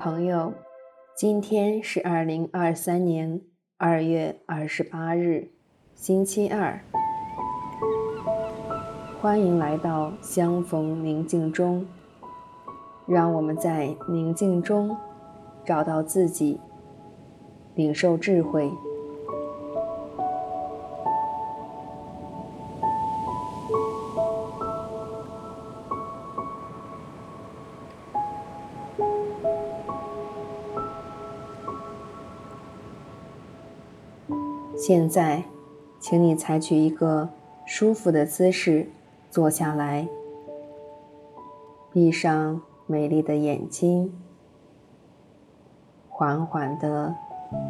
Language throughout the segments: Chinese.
朋友，今天是二零二三年二月二十八日，星期二。欢迎来到相逢宁静中，让我们在宁静中找到自己，领受智慧。现在，请你采取一个舒服的姿势坐下来，闭上美丽的眼睛，缓缓地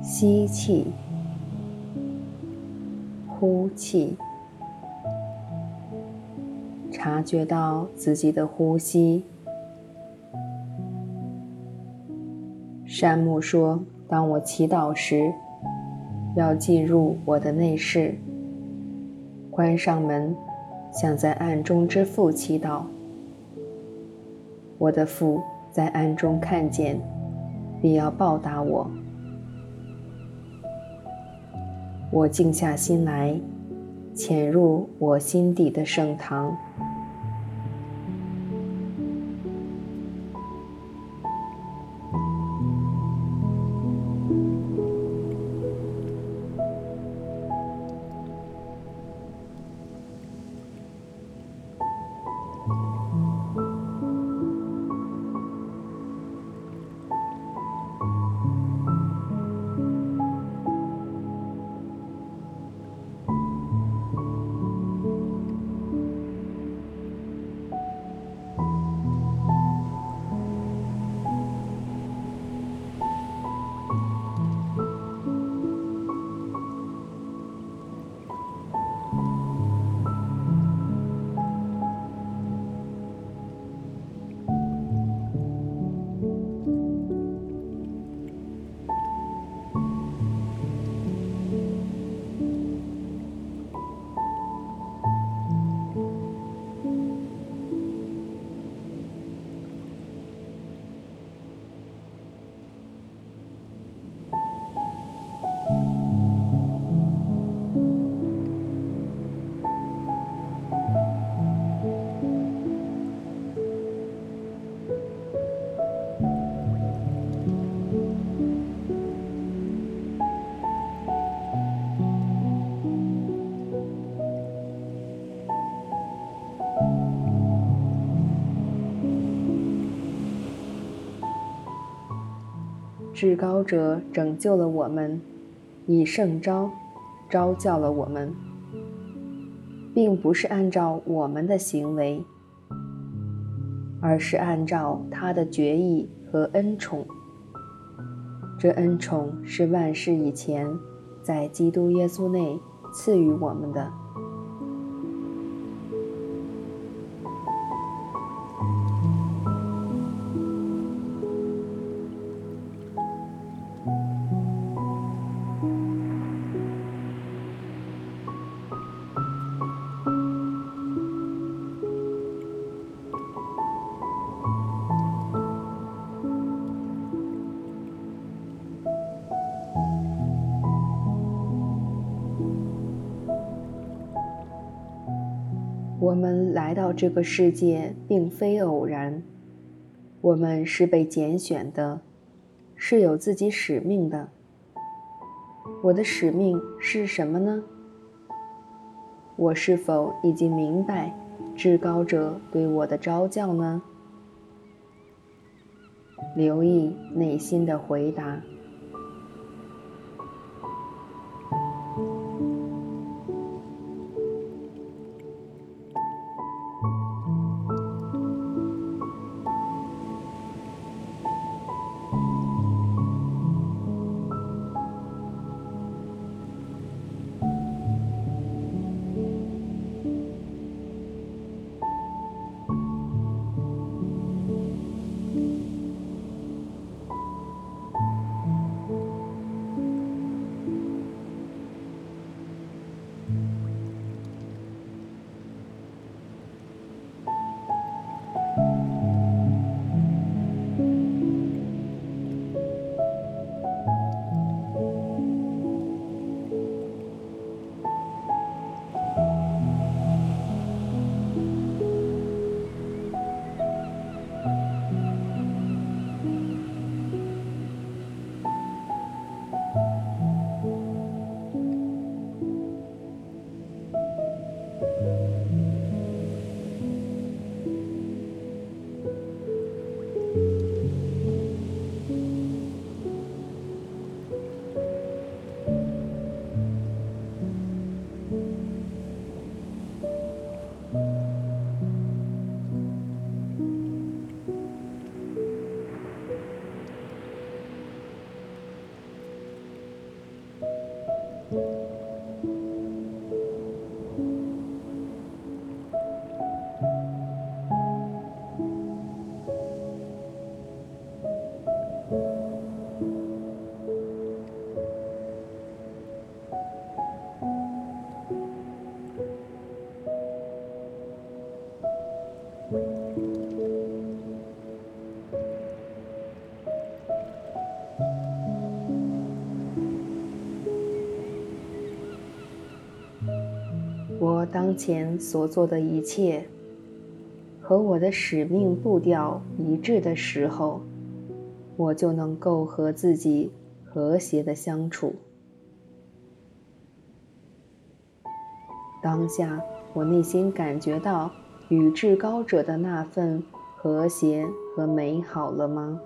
吸气，呼气，察觉到自己的呼吸。山木说：“当我祈祷时。”要进入我的内室，关上门，向在暗中之父祈祷。我的父在暗中看见，必要报答我。我静下心来，潜入我心底的圣堂。至高者拯救了我们，以圣召召叫了我们，并不是按照我们的行为，而是按照他的决意和恩宠。这恩宠是万世以前在基督耶稣内赐予我们的。我们来到这个世界并非偶然，我们是被拣选的，是有自己使命的。我的使命是什么呢？我是否已经明白至高者对我的召叫呢？留意内心的回答。我当前所做的一切和我的使命步调一致的时候，我就能够和自己和谐的相处。当下，我内心感觉到与至高者的那份和谐和美好了吗？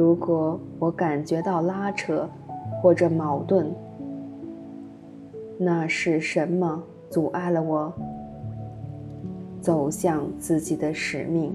如果我感觉到拉扯或者矛盾，那是什么阻碍了我走向自己的使命？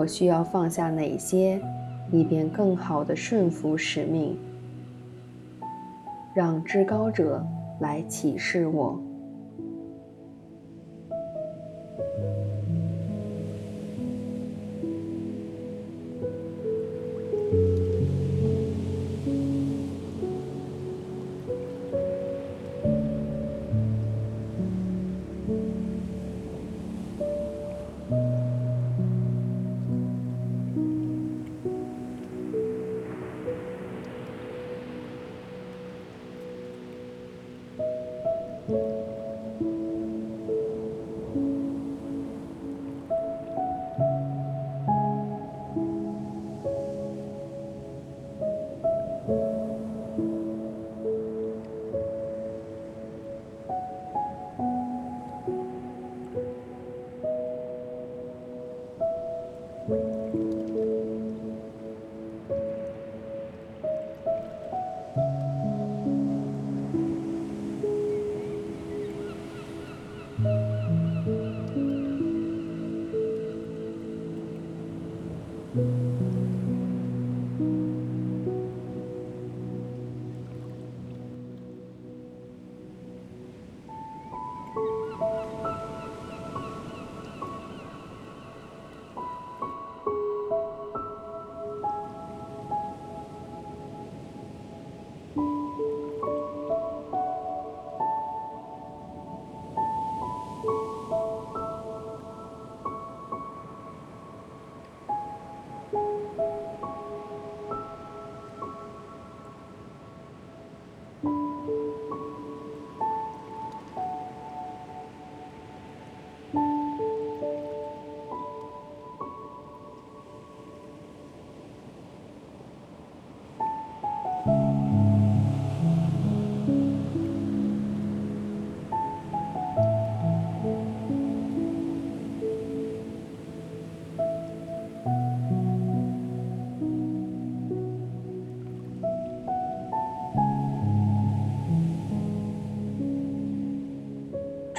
我需要放下哪些，以便更好的顺服使命？让至高者来启示我。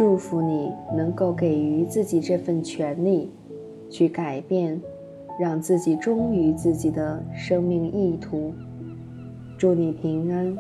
祝福你能够给予自己这份权利，去改变，让自己忠于自己的生命意图。祝你平安。